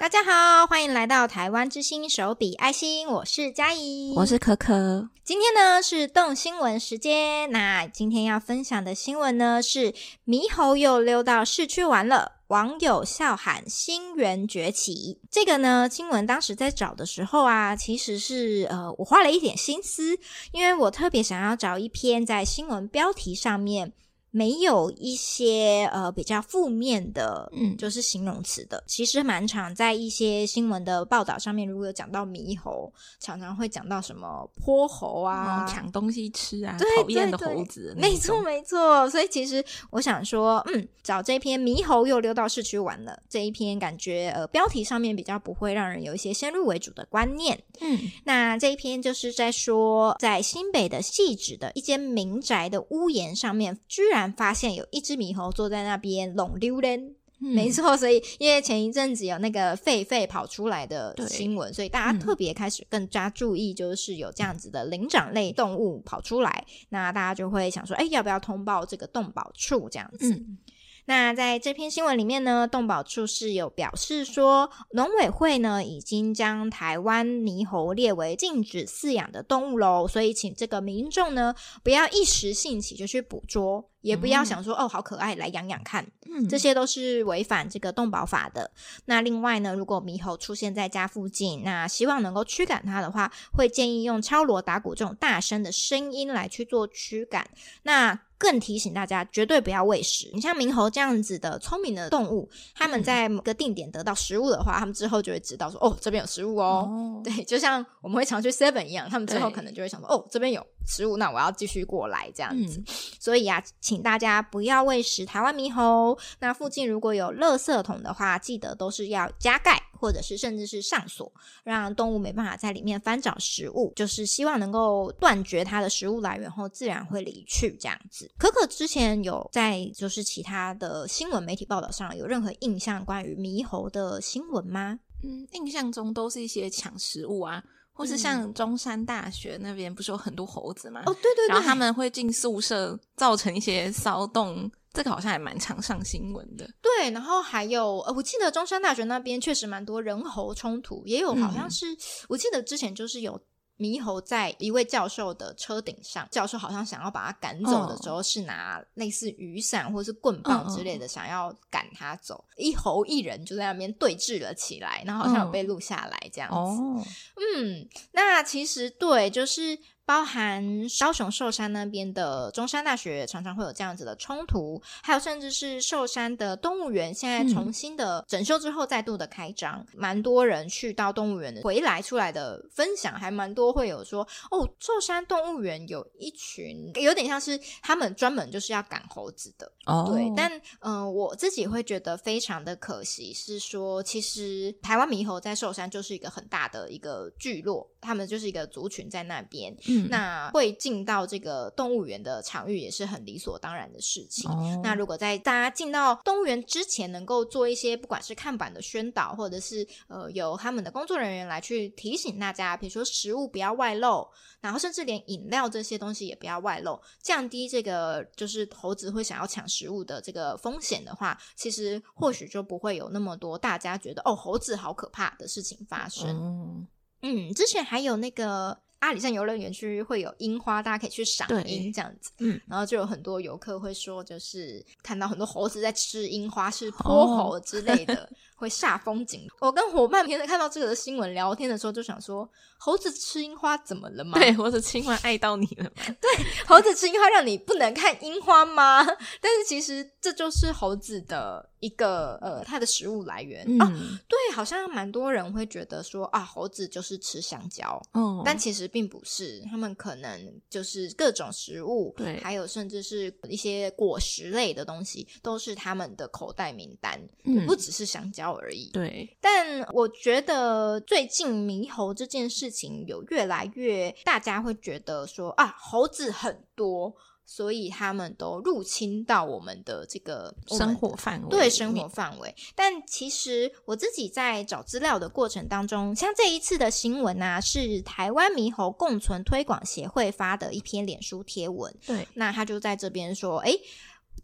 大家好，欢迎来到台湾之星手笔爱心，我是佳怡，我是可可。今天呢是动新闻时间，那今天要分享的新闻呢是猕猴又溜到市区玩了，网友笑喊新元崛起。这个呢新闻当时在找的时候啊，其实是呃我花了一点心思，因为我特别想要找一篇在新闻标题上面。没有一些呃比较负面的，嗯，就是形容词的，其实蛮常在一些新闻的报道上面，如果有讲到猕猴，常常会讲到什么泼猴啊，抢东西吃啊，对讨厌的猴子，没错没错。所以其实我想说，嗯，找这篇猕猴又溜到市区玩了这一篇，感觉呃标题上面比较不会让人有一些先入为主的观念。嗯，那这一篇就是在说，在新北的细致的一间民宅的屋檐上面，居然。发现有一只猕猴坐在那边弄溜人，嗯、没错，所以因为前一阵子有那个狒狒跑出来的新闻，所以大家特别开始更加注意，就是有这样子的灵长类动物跑出来，嗯、那大家就会想说，哎，要不要通报这个动保处这样子？嗯。那在这篇新闻里面呢，动保处是有表示说，农委会呢已经将台湾猕猴列为禁止饲养的动物喽，所以请这个民众呢不要一时兴起就去捕捉，也不要想说、嗯、哦好可爱来养养看，嗯，这些都是违反这个动保法的。那另外呢，如果猕猴出现在家附近，那希望能够驱赶它的话，会建议用敲锣打鼓这种大声的声音来去做驱赶。那更提醒大家，绝对不要喂食。你像猕猴这样子的聪明的动物，他们在某个定点得到食物的话，他们之后就会知道说，哦，这边有食物哦。哦 对，就像我们会常去 Seven 一样，他们之后可能就会想说，哦，这边有食物，那我要继续过来这样子。嗯、所以啊，请大家不要喂食台湾猕猴。那附近如果有垃圾桶的话，记得都是要加盖。或者是甚至是上锁，让动物没办法在里面翻找食物，就是希望能够断绝它的食物来源后，自然会离去这样子。可可之前有在就是其他的新闻媒体报道上有任何印象关于猕猴的新闻吗？嗯，印象中都是一些抢食物啊，或是像中山大学那边不是有很多猴子吗？哦，对对对，然后他们会进宿舍，造成一些骚动。这个好像还蛮常上新闻的，对。然后还有，呃，我记得中山大学那边确实蛮多人猴冲突，也有好像是，嗯、我记得之前就是有猕猴在一位教授的车顶上，教授好像想要把他赶走的时候，是拿类似雨伞或是棍棒之类的，想要赶他走。嗯、一猴一人就在那边对峙了起来，然后好像有被录下来这样子。哦、嗯，那其实对，就是。包含高雄寿山那边的中山大学，常常会有这样子的冲突，还有甚至是寿山的动物园，现在重新的整修之后再度的开张，蛮、嗯、多人去到动物园的回来出来的分享，还蛮多会有说哦，寿山动物园有一群有点像是他们专门就是要赶猴子的，哦，对，但嗯、呃，我自己会觉得非常的可惜，是说其实台湾猕猴在寿山就是一个很大的一个聚落，他们就是一个族群在那边。嗯那会进到这个动物园的场域也是很理所当然的事情。哦、那如果在大家进到动物园之前，能够做一些不管是看板的宣导，或者是呃由他们的工作人员来去提醒大家，比如说食物不要外露，然后甚至连饮料这些东西也不要外露，降低这个就是猴子会想要抢食物的这个风险的话，其实或许就不会有那么多大家觉得哦猴子好可怕的事情发生。嗯，嗯，之前还有那个。阿里山游乐园区会有樱花，大家可以去赏樱这样子。嗯，然后就有很多游客会说，就是看到很多猴子在吃樱花，是泼猴之类的，哦、会煞风景。我跟伙伴平时看到这个新闻聊天的时候，就想说，猴子吃樱花怎么了吗？对，猴子吃樱花爱到你了吗？对，猴子吃樱花让你不能看樱花吗？但是其实这就是猴子的。一个呃，它的食物来源、嗯、啊，对，好像蛮多人会觉得说啊，猴子就是吃香蕉，哦，但其实并不是，他们可能就是各种食物，对，还有甚至是一些果实类的东西，都是他们的口袋名单，嗯，不只是香蕉而已，对。但我觉得最近猕猴这件事情有越来越，大家会觉得说啊，猴子很多。所以他们都入侵到我们的这个生活范围，对生活范围。但其实我自己在找资料的过程当中，像这一次的新闻啊，是台湾猕猴共存推广协会发的一篇脸书贴文。对，那他就在这边说，诶，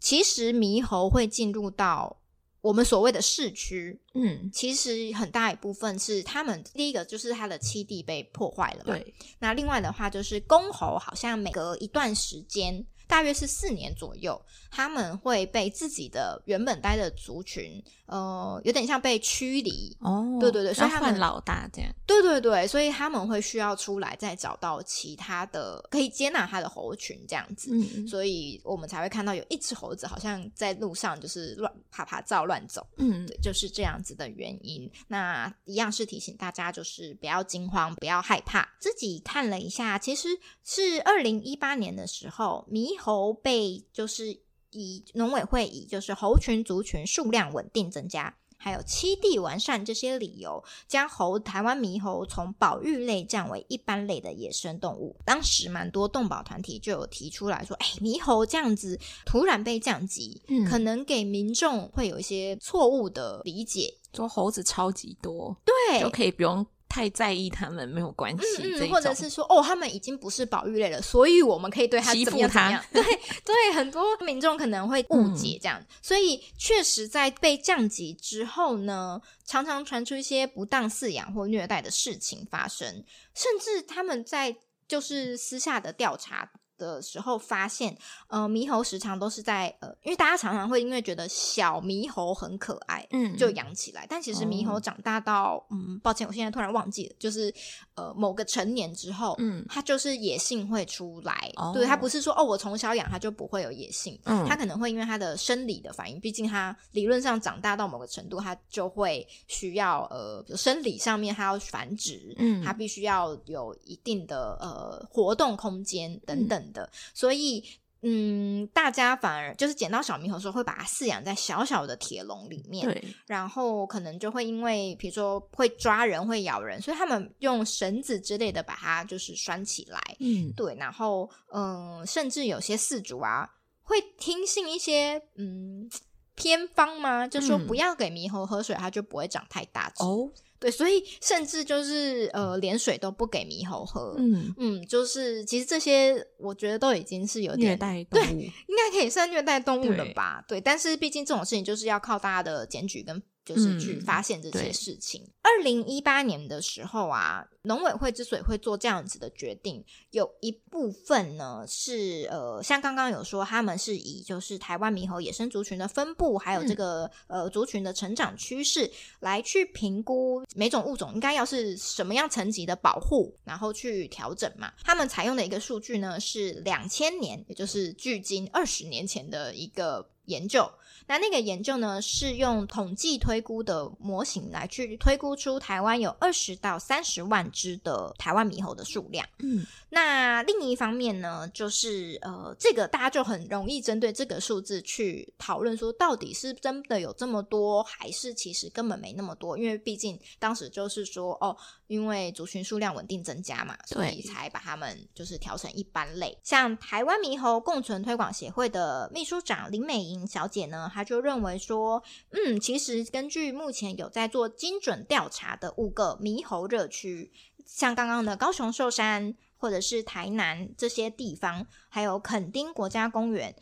其实猕猴会进入到。我们所谓的市区，嗯，其实很大一部分是他们第一个就是它的栖地被破坏了嘛。对，那另外的话就是公猴好像每隔一段时间。大约是四年左右，他们会被自己的原本待的族群，呃，有点像被驱离。哦，对对对，所以他们换老大这样。对对对，所以他们会需要出来再找到其他的可以接纳他的猴群这样子。嗯，所以我们才会看到有一只猴子好像在路上就是乱啪啪照乱走。嗯，对，就是这样子的原因。那一样是提醒大家，就是不要惊慌，不要害怕。自己看了一下，其实是二零一八年的时候，猕猴被就是以农委会以就是猴群族群数量稳定增加，还有栖地完善这些理由，将猴台湾猕猴从保育类降为一般类的野生动物。当时蛮多动保团体就有提出来说，哎，猕猴这样子突然被降级，嗯，可能给民众会有一些错误的理解，说猴子超级多，对，就可以不用。太在意他们没有关系，嗯嗯，或者是说哦，他们已经不是保育类了，所以我们可以对他怎么样。对 对，很多民众可能会误解这样，嗯、所以确实在被降级之后呢，常常传出一些不当饲养或虐待的事情发生，甚至他们在就是私下的调查。的时候发现，呃，猕猴时常都是在呃，因为大家常常会因为觉得小猕猴很可爱，嗯，就养起来。但其实猕猴长大到，嗯，抱歉，我现在突然忘记了，就是呃，某个成年之后，嗯，它就是野性会出来。哦、对，它不是说哦，我从小养它就不会有野性，嗯，它可能会因为它的生理的反应，毕竟它理论上长大到某个程度，它就会需要呃，比如生理上面它要繁殖，嗯，它必须要有一定的呃活动空间等等。的，所以嗯，大家反而就是捡到小猕猴的时候，会把它饲养在小小的铁笼里面，对，然后可能就会因为比如说会抓人、会咬人，所以他们用绳子之类的把它就是拴起来，嗯，对，然后嗯，甚至有些饲主啊会听信一些嗯偏方吗？就说不要给猕猴喝水，它就不会长太大只。哦。对，所以甚至就是呃，连水都不给猕猴喝。嗯嗯，就是其实这些我觉得都已经是有点虐待动物，对，应该可以算虐待动物了吧？对，对，但是毕竟这种事情就是要靠大家的检举跟。就是去发现这些事情。二零一八年的时候啊，农委会之所以会做这样子的决定，有一部分呢是呃，像刚刚有说，他们是以就是台湾猕猴野生族群的分布，还有这个、嗯、呃族群的成长趋势，来去评估每种物种应该要是什么样层级的保护，然后去调整嘛。他们采用的一个数据呢是两千年，也就是距今二十年前的一个研究。那那个研究呢，是用统计推估的模型来去推估出台湾有二十到三十万只的台湾猕猴的数量。嗯，那另一方面呢，就是呃，这个大家就很容易针对这个数字去讨论说，到底是真的有这么多，还是其实根本没那么多？因为毕竟当时就是说，哦，因为族群数量稳定增加嘛，所以才把他们就是调成一般类。像台湾猕猴共存推广协会的秘书长林美莹小姐呢。她就认为说，嗯，其实根据目前有在做精准调查的五个猕猴热区，像刚刚的高雄寿山或者是台南这些地方，还有垦丁国家公园。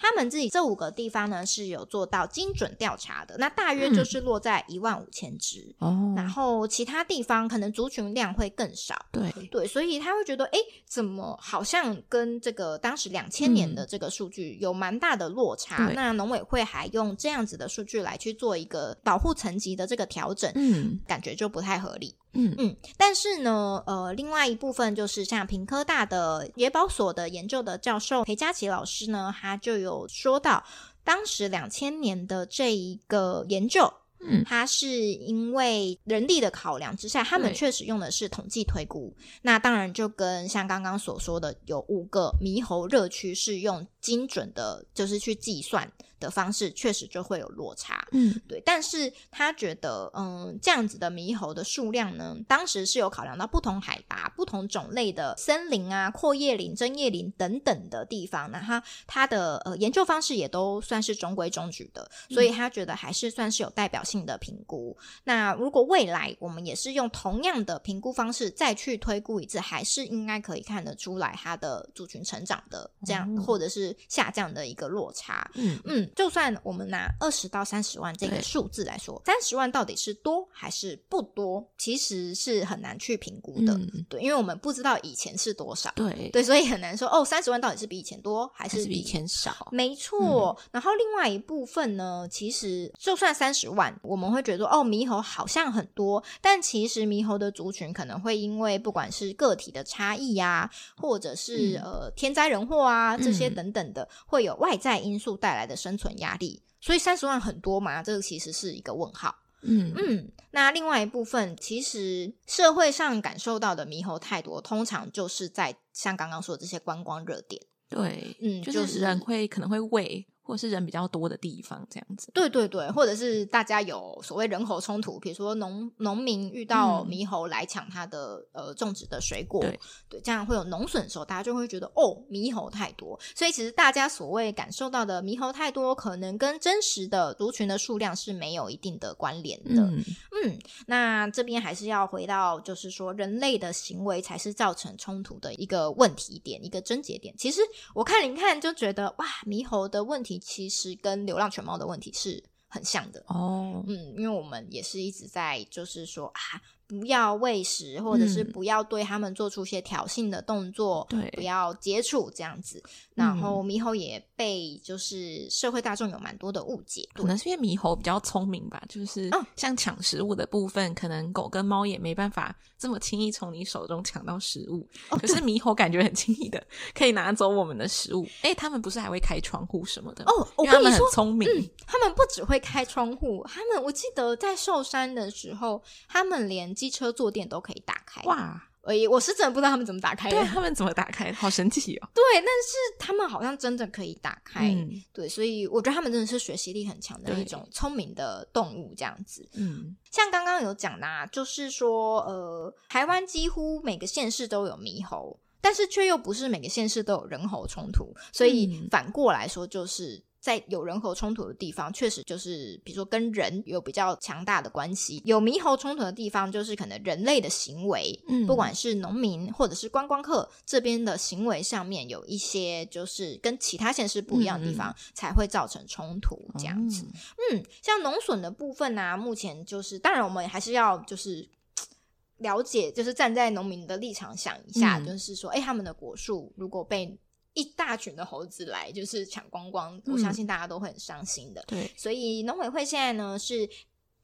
他们自己这五个地方呢，是有做到精准调查的，那大约就是落在一万五千只哦。然后其他地方可能族群量会更少，对对，所以他会觉得，哎，怎么好像跟这个当时两千年的这个数据有蛮大的落差？嗯、那农委会还用这样子的数据来去做一个保护层级的这个调整，嗯，感觉就不太合理。嗯。嗯，但是呢，呃，另外一部分就是像屏科大的野保所的研究的教授裴佳琪老师呢，他就有说到，当时两千年的这一个研究，嗯，他是因为人力的考量之下，他们确实用的是统计推估，那当然就跟像刚刚所说的，有五个猕猴热区是用精准的，就是去计算。的方式确实就会有落差，嗯，对，但是他觉得，嗯，这样子的猕猴的数量呢，当时是有考量到不同海拔、不同种类的森林啊、阔叶林、针叶林等等的地方，那他他的呃研究方式也都算是中规中矩的，所以他觉得还是算是有代表性的评估。嗯、那如果未来我们也是用同样的评估方式再去推估一次，还是应该可以看得出来它的族群成长的这样，嗯、或者是是下降的一个落差。嗯嗯，就算我们拿二十到三十万这个数字来说，三十万到底是多还是不多，其实是很难去评估的。嗯、对，因为我们不知道以前是多少。对对，所以很难说哦，三十万到底是比以前多还是比，以前少？没错。嗯、然后另外一部分呢，其实就算三十万，我们会觉得哦，猕猴好像很多，但其实猕猴的族群可能会因为不管是个体的差异呀、啊，或者是、嗯、呃天灾人祸啊这些等等的，嗯、会有外在因素带来的生存压力。所以三十万很多嘛？这个其实是一个问号。嗯嗯，那另外一部分，其实社会上感受到的猕猴太多，通常就是在像刚刚说的这些观光热点。对，嗯，就是人会、就是、可能会喂。或是人比较多的地方，这样子。对对对，或者是大家有所谓人口冲突，比如说农农民遇到猕猴来抢他的、嗯、呃种植的水果，对对，这样会有农损的时候，大家就会觉得哦，猕猴太多。所以其实大家所谓感受到的猕猴太多，可能跟真实的族群的数量是没有一定的关联的。嗯，嗯，那这边还是要回到，就是说人类的行为才是造成冲突的一个问题点，一个症结点。其实我看您看就觉得哇，猕猴的问题。其实跟流浪犬猫的问题是很像的哦，嗯，因为我们也是一直在就是说啊。不要喂食，或者是不要对他们做出一些挑衅的动作，对、嗯，不要接触这样子。然后猕猴也被就是社会大众有蛮多的误解，可能是因为猕猴比较聪明吧，就是像抢食物的部分，可能狗跟猫也没办法这么轻易从你手中抢到食物。哦、可是猕猴感觉很轻易的可以拿走我们的食物。哎，他们不是还会开窗户什么的哦？他们很聪明、嗯，他们不只会开窗户，他们我记得在寿山的时候，他们连机车坐垫都可以打开哇！而已，我是真的不知道他们怎么打开的。对，他们怎么打开？好神奇哦！对，但是他们好像真的可以打开。嗯、对，所以我觉得他们真的是学习力很强的一种聪明的动物，这样子。嗯，像刚刚有讲啦、啊，就是说，呃，台湾几乎每个县市都有猕猴，但是却又不是每个县市都有人猴冲突，所以反过来说就是。在有人猴冲突的地方，确实就是比如说跟人有比较强大的关系；有猕猴冲突的地方，就是可能人类的行为，嗯，不管是农民或者是观光客这边的行为上面有一些就是跟其他县市不一样的地方，嗯、才会造成冲突这样子。嗯，嗯，像农损的部分呢、啊，目前就是当然我们还是要就是 了解，就是站在农民的立场想一下，嗯、就是说，哎，他们的果树如果被一大群的猴子来，就是抢光光，我相信大家都会很伤心的。对，所以农委会现在呢，是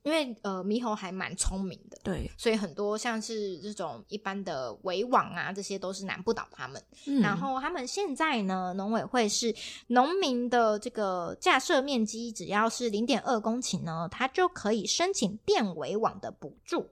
因为呃猕猴还蛮聪明的，对，所以很多像是这种一般的围网啊，这些都是难不倒他们。嗯、然后他们现在呢，农委会是农民的这个架设面积只要是零点二公顷呢，他就可以申请电围网的补助。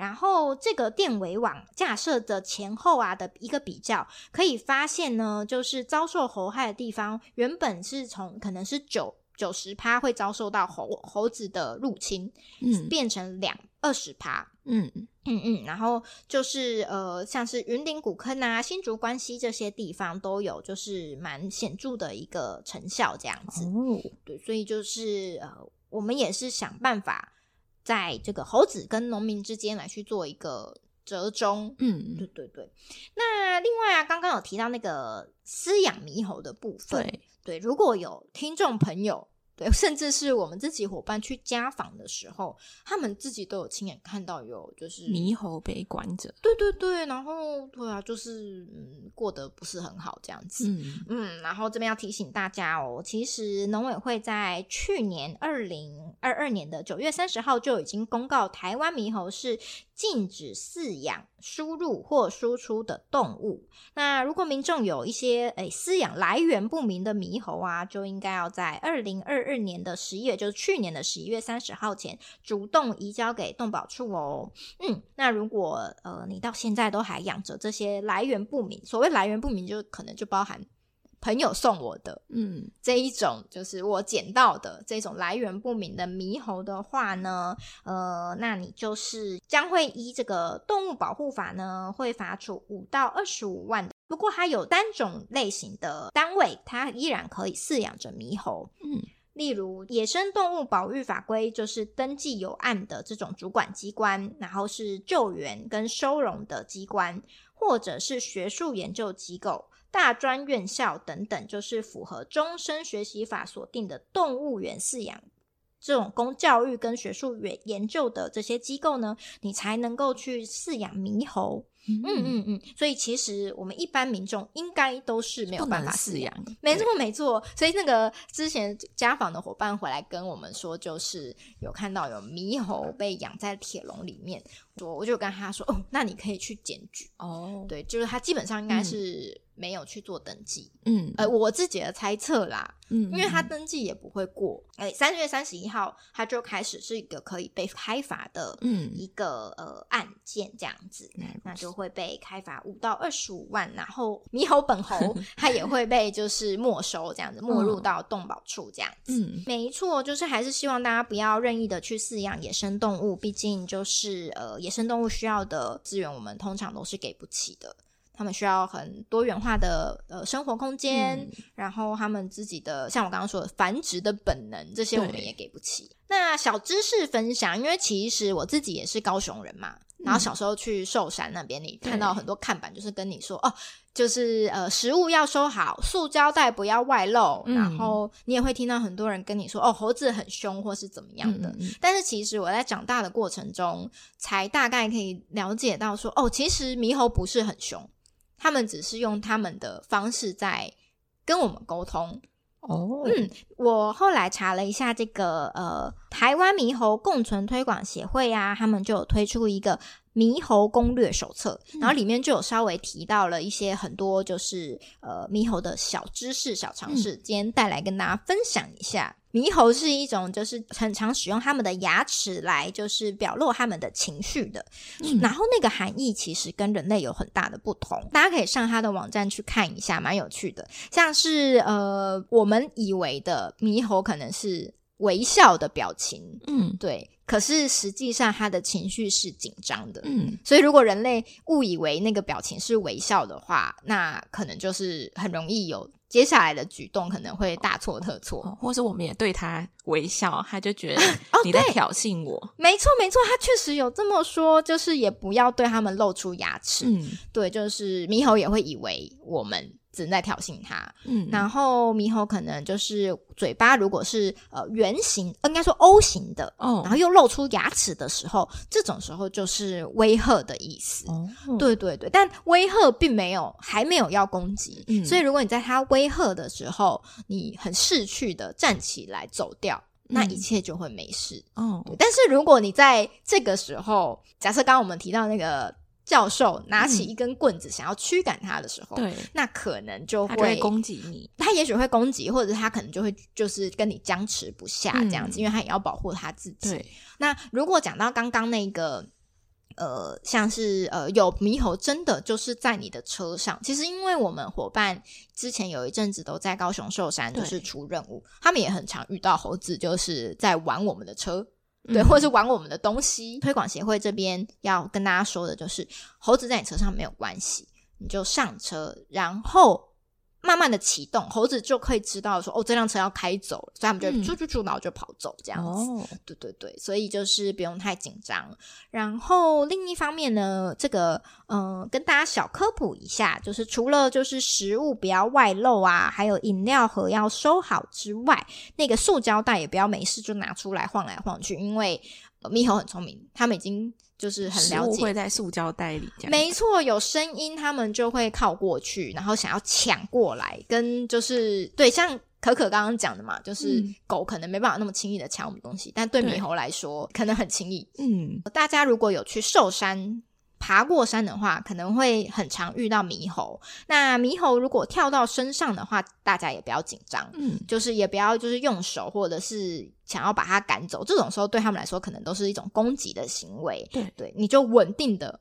然后这个电围网架设的前后啊的一个比较，可以发现呢，就是遭受猴害的地方，原本是从可能是九九十趴会遭受到猴猴子的入侵，嗯，变成两二十趴，嗯嗯嗯，然后就是呃，像是云林古坑啊、新竹关西这些地方都有，就是蛮显著的一个成效这样子。哦，对，所以就是呃，我们也是想办法。在这个猴子跟农民之间来去做一个折中，嗯，对对对。那另外啊，刚刚有提到那个饲养猕猴的部分，对对，如果有听众朋友。对，甚至是我们自己伙伴去家访的时候，他们自己都有亲眼看到有就是猕猴被关着。对对对，然后对啊，就是嗯，过得不是很好这样子。嗯嗯，然后这边要提醒大家哦，其实农委会在去年二零二二年的九月三十号就已经公告，台湾猕猴是禁止饲养、输入或输出的动物。那如果民众有一些诶饲养来源不明的猕猴啊，就应该要在二零二二年的十一月，就是去年的十一月三十号前，主动移交给动保处哦。嗯，那如果呃你到现在都还养着这些来源不明，所谓来源不明，就可能就包含。朋友送我的，嗯，这一种就是我捡到的这种来源不明的猕猴的话呢，呃，那你就是将会依这个动物保护法呢，会罚处五到二十五万的。不过，它有单种类型的单位，它依然可以饲养着猕猴，嗯，例如野生动物保育法规就是登记有案的这种主管机关，然后是救援跟收容的机关，或者是学术研究机构。大专院校等等，就是符合终身学习法所定的动物园饲养。这种供教育跟学术研研究的这些机构呢，你才能够去饲养猕猴。嗯嗯嗯，所以其实我们一般民众应该都是没有办法饲养。没错没错。所以那个之前家访的伙伴回来跟我们说，就是有看到有猕猴被养在铁笼里面，我我就跟他说，哦，那你可以去检举哦。对，就是他基本上应该是。嗯没有去做登记，嗯，呃，我自己的猜测啦，嗯，因为他登记也不会过，哎，三月三十一号他就开始是一个可以被开罚的，嗯，一个呃案件这样子，嗯，那就会被开罚五到二十五万，然后猕猴本 猴他也会被就是没收这样子，没入到动保处这样子，嗯，没错，就是还是希望大家不要任意的去饲养野生动物，毕竟就是呃野生动物需要的资源，我们通常都是给不起的。他们需要很多元化的呃生活空间，嗯，然后他们自己的像我刚刚说的繁殖的本能，这些我们也给不起。那小知识分享，因为其实我自己也是高雄人嘛，嗯，然后小时候去寿山那边，你看到很多看板，就是跟你说哦，就是呃食物要收好，塑胶袋不要外露，嗯，然后你也会听到很多人跟你说哦，猴子很凶或是怎么样的。但是其实我在长大的过程中，才大概可以了解到说哦，其实猕猴不是很凶。他们只是用他们的方式在跟我们沟通哦。嗯，我后来查了一下这个呃，台湾猕猴共存推广协会啊，他们就有推出一个猕猴攻略手册，然后里面就有稍微提到了一些很多就是呃猕猴的小知识、小常识，今天带来跟大家分享一下。猕猴是一种，就是很常使用他们的牙齿来，就是表露他们的情绪的。嗯。然后那个含义其实跟人类有很大的不同，大家可以上他的网站去看一下，蛮有趣的。像是呃，我们以为的猕猴可能是微笑的表情，嗯，对。可是实际上他的情绪是紧张的，嗯。所以如果人类误以为那个表情是微笑的话，那可能就是很容易有。接下来的举动可能会大错特错，或是我们也对他微笑，他就觉得你在挑衅我。哦、没错，没错，他确实有这么说，就是也不要对他们露出牙齿。嗯，对，就是猕猴也会以为我们。只能在挑衅他，嗯，然后猕猴可能就是嘴巴如果是呃圆形，应该说 O 型的，哦，然后又露出牙齿的时候，这种时候就是威吓的意思，哦，对对对，但威吓并没有还没有要攻击，嗯，所以如果你在他威吓的时候，你很逝去的站起来走掉，那一切就会没事，哦，但是如果你在这个时候，假设刚刚我们提到那个。教授拿起一根棍子，想要驱赶他的时候，对、嗯，那可能就会，会攻击你。他也许会攻击，或者他可能就会就是跟你僵持不下这样子，嗯、因为他也要保护他自己。对，那如果讲到刚刚那个，呃，像是呃有猕猴真的就是在你的车上，其实因为我们伙伴之前有一阵子都在高雄寿山，就是出任务，他们也很常遇到猴子，就是在玩我们的车。对，或者是玩我们的东西。嗯、推广协会这边要跟大家说的就是，猴子在你车上没有关系，你就上车，然后。慢慢的启动，猴子就可以知道说，哦，这辆车要开走了，所以他们就啾啾啾，然后就跑走这样子。哦，对对对，所以就是不用太紧张。然后另一方面呢，这个嗯、呃，跟大家小科普一下，就是除了就是食物不要外露啊，还有饮料盒要收好之外，那个塑胶袋也不要没事就拿出来晃来晃去，因为猕猴很聪明，他们已经。就是很了解，会在塑胶袋里这样，没错，有声音，他们就会靠过去，然后想要抢过来，跟就是对，像可可刚刚讲的嘛，就是狗可能没办法那么轻易的抢我们东西，但对猕猴来说可能很轻易。嗯，大家如果有去寿山。爬过山的话，可能会很常遇到猕猴。那猕猴如果跳到身上的话，大家也不要紧张，嗯，就是也不要就是用手或者是想要把它赶走。这种时候对他们来说，可能都是一种攻击的行为。对对，你就稳定的，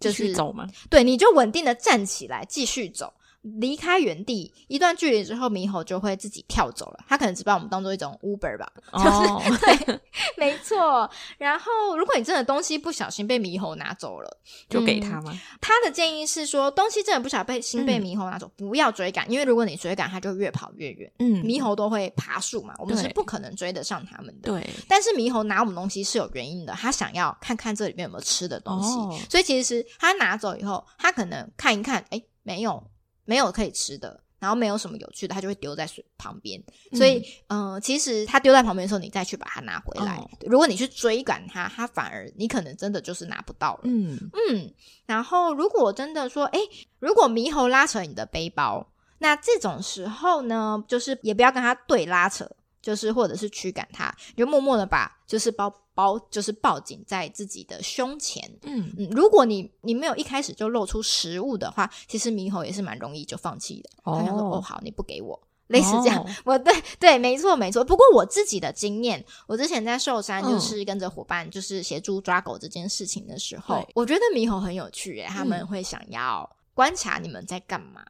就是走嘛。对，你就稳定的站起来，继续走。离开原地一段距离之后，猕猴就会自己跳走了。它可能只把我们当做一种 Uber 吧，就是、oh. 对，没错。然后，如果你真的东西不小心被猕猴拿走了，就给他吗？嗯、他的建议是说，东西真的不小心被猕猴拿走，嗯、不要追赶，因为如果你追赶，它就越跑越远。嗯，猕猴都会爬树嘛，我们是不可能追得上它们的。对，但是猕猴拿我们东西是有原因的，他想要看看这里面有没有吃的东西。Oh. 所以其实他拿走以后，他可能看一看，哎，没有。没有可以吃的。然后没有什么有趣的，它就会丢在水旁边。所以，嗯、呃，其实它丢在旁边的时候，你再去把它拿回来。哦、如果你去追赶它，它反而你可能真的就是拿不到了。嗯嗯。然后，如果真的说，哎，如果猕猴拉扯你的背包，那这种时候呢，就是也不要跟它对拉扯，就是或者是驱赶它，你就默默的把就是包。包就是抱紧在自己的胸前，嗯嗯，如果你你没有一开始就露出食物的话，其实猕猴也是蛮容易就放弃的。他想说：“哦，好，你不给我，类似这样。哦” 我对对，没错没错。不过我自己的经验，我之前在寿山就是跟着伙伴，就是协助抓狗这件事情的时候，嗯、我觉得猕猴很有趣，哎，他们会想要观察你们在干嘛。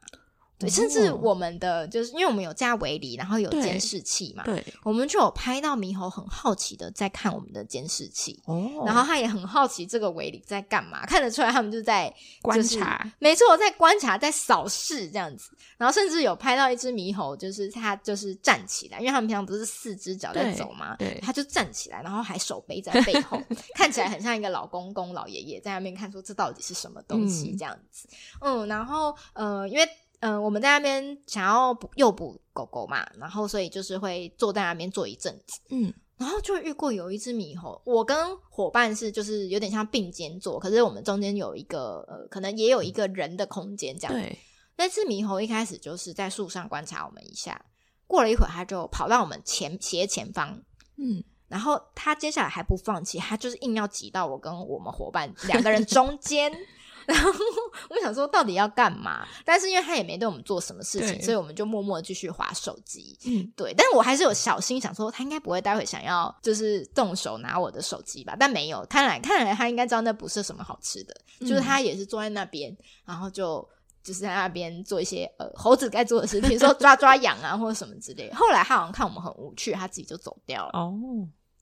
对，甚至我们的就是因为我们有架围篱，然后有监视器嘛，对，我们就有拍到猕猴很好奇的在看我们的监视器，哦，然后他也很好奇这个围篱在干嘛，看得出来他们就在观察，没错，在观察，在扫视这样子，然后甚至有拍到一只猕猴，就是它就是站起来，因为他们平常不是四只脚在走嘛，对，它就站起来，然后还手背在背后，看起来很像一个老公公、老爷爷在那边看，说这到底是什么东西这样子，嗯，嗯，然后呃，因为。嗯、呃，我们在那边想要捕诱捕狗狗嘛，然后所以就是会坐在那边坐一阵子，嗯，然后就遇过有一只猕猴，我跟伙伴是就是有点像并肩坐，可是我们中间有一个呃，可能也有一个人的空间这样。对，那只猕猴一开始就是在树上观察我们一下，过了一会儿，它就跑到我们前斜前方，嗯，然后它接下来还不放弃，它就是硬要挤到我跟我们伙伴两个人中间。然后我想说到底要干嘛？但是因为他也没对我们做什么事情，所以我们就默默继续划手机。嗯，对。但是我还是有小心想说，他应该不会待会想要就是动手拿我的手机吧？但没有，看来看来他应该知道那不是什么好吃的。嗯、就是他也是坐在那边，然后就就是在那边做一些呃猴子该做的事，比如说抓 抓痒啊或者什么之类的。后来他好像看我们很无趣，他自己就走掉了。哦，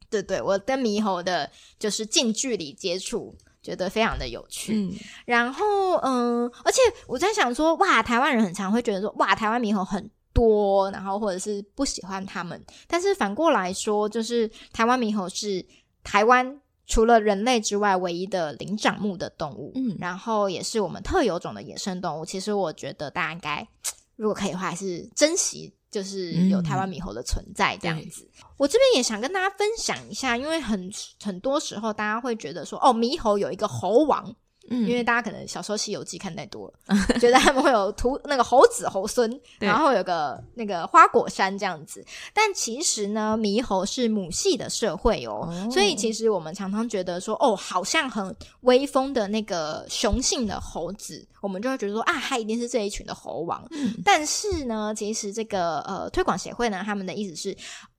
对对，我跟猕猴的就是近距离接触。觉得非常的有趣，嗯，然后嗯，而且我在想说，哇，台湾人很常会觉得说，哇，台湾猕猴很多，然后或者是不喜欢他们，但是反过来说，就是台湾猕猴是台湾除了人类之外唯一的灵长目的动物，嗯，然后也是我们特有种的野生动物。其实我觉得大家应该，如果可以的话，还是珍惜。就是有台湾猕猴的存在这样子，嗯、我这边也想跟大家分享一下，因为很很多时候大家会觉得说，哦，猕猴有一个猴王。嗯，因为大家可能小时候《西游记》看太多了，嗯、觉得他们会有图那个猴子猴孙，然后有个那个花果山这样子。但其实呢，猕猴是母系的社会哦，哦，所以其实我们常常觉得说，哦，好像很威风的那个雄性的猴子，我们就会觉得说，啊，他一定是这一群的猴王。嗯、但是呢，其实这个呃推广协会呢，他们的意思是。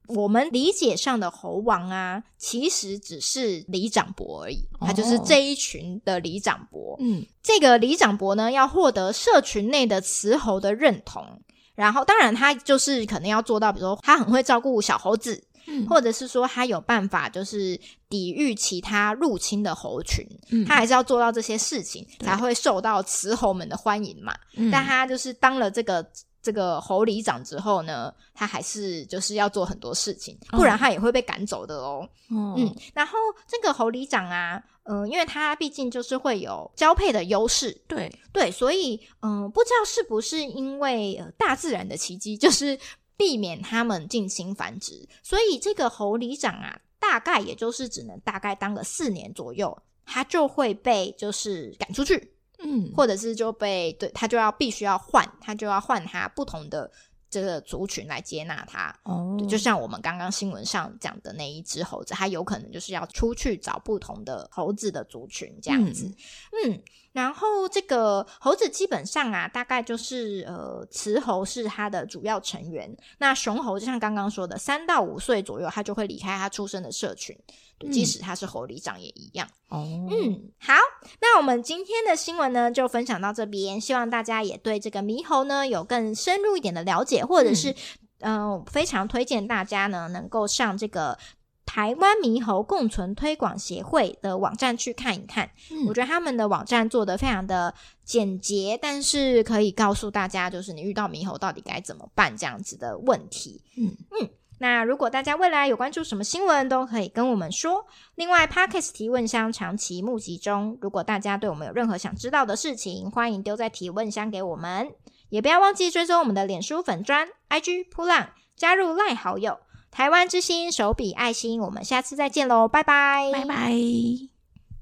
我们理解上的猴王啊，其实只是里长伯而已，他就是这一群的里长伯。嗯，这个里长伯呢，要获得社群内的雌猴的认同，然后当然他就是可能要做到，比如说他很会照顾小猴子，嗯，或者是说他有办法就是抵御其他入侵的猴群，嗯，他还是要做到这些事情才会受到雌猴们的欢迎嘛。嗯，但他就是当了这个。这个猴里长之后呢，他还是就是要做很多事情，不然他也会被赶走的哦。嗯，嗯，然后这个猴里长啊，嗯、呃，因为他毕竟就是会有交配的优势，对对，所以嗯、呃，不知道是不是因为、呃、大自然的奇迹，就是避免他们进行繁殖，所以这个猴里长啊，大概也就是只能大概当个四年左右，他就会被就是赶出去。嗯，或者是就被对他就要必须要换，他就要换他不同的这个族群来接纳他。哦，就像我们刚刚新闻上讲的那一只猴子，它有可能就是要出去找不同的猴子的族群这样子。嗯，嗯，然后这个猴子基本上啊，大概就是呃，雌猴是它的主要成员。那雄猴就像刚刚说的，三到五岁左右，它就会离开它出生的社群。即使他是猴里长也一样。哦，嗯，好，那我们今天的新闻呢，就分享到这边。希望大家也对这个猕猴呢有更深入一点的了解，或者是，嗯、呃，非常推荐大家呢能够上这个台湾猕猴共存推广协会的网站去看一看。嗯、我觉得他们的网站做的非常的简洁，但是可以告诉大家，就是你遇到猕猴到底该怎么办这样子的问题。嗯嗯。那如果大家未来有关注什么新闻，都可以跟我们说。另外，Podcast 提问箱长期募集中，如果大家对我们有任何想知道的事情，欢迎丢在提问箱给我们。也不要忘记追踪我们的脸书粉砖、IG 扑浪，加入赖好友。台湾之星手笔爱心，我们下次再见喽，拜拜，拜拜。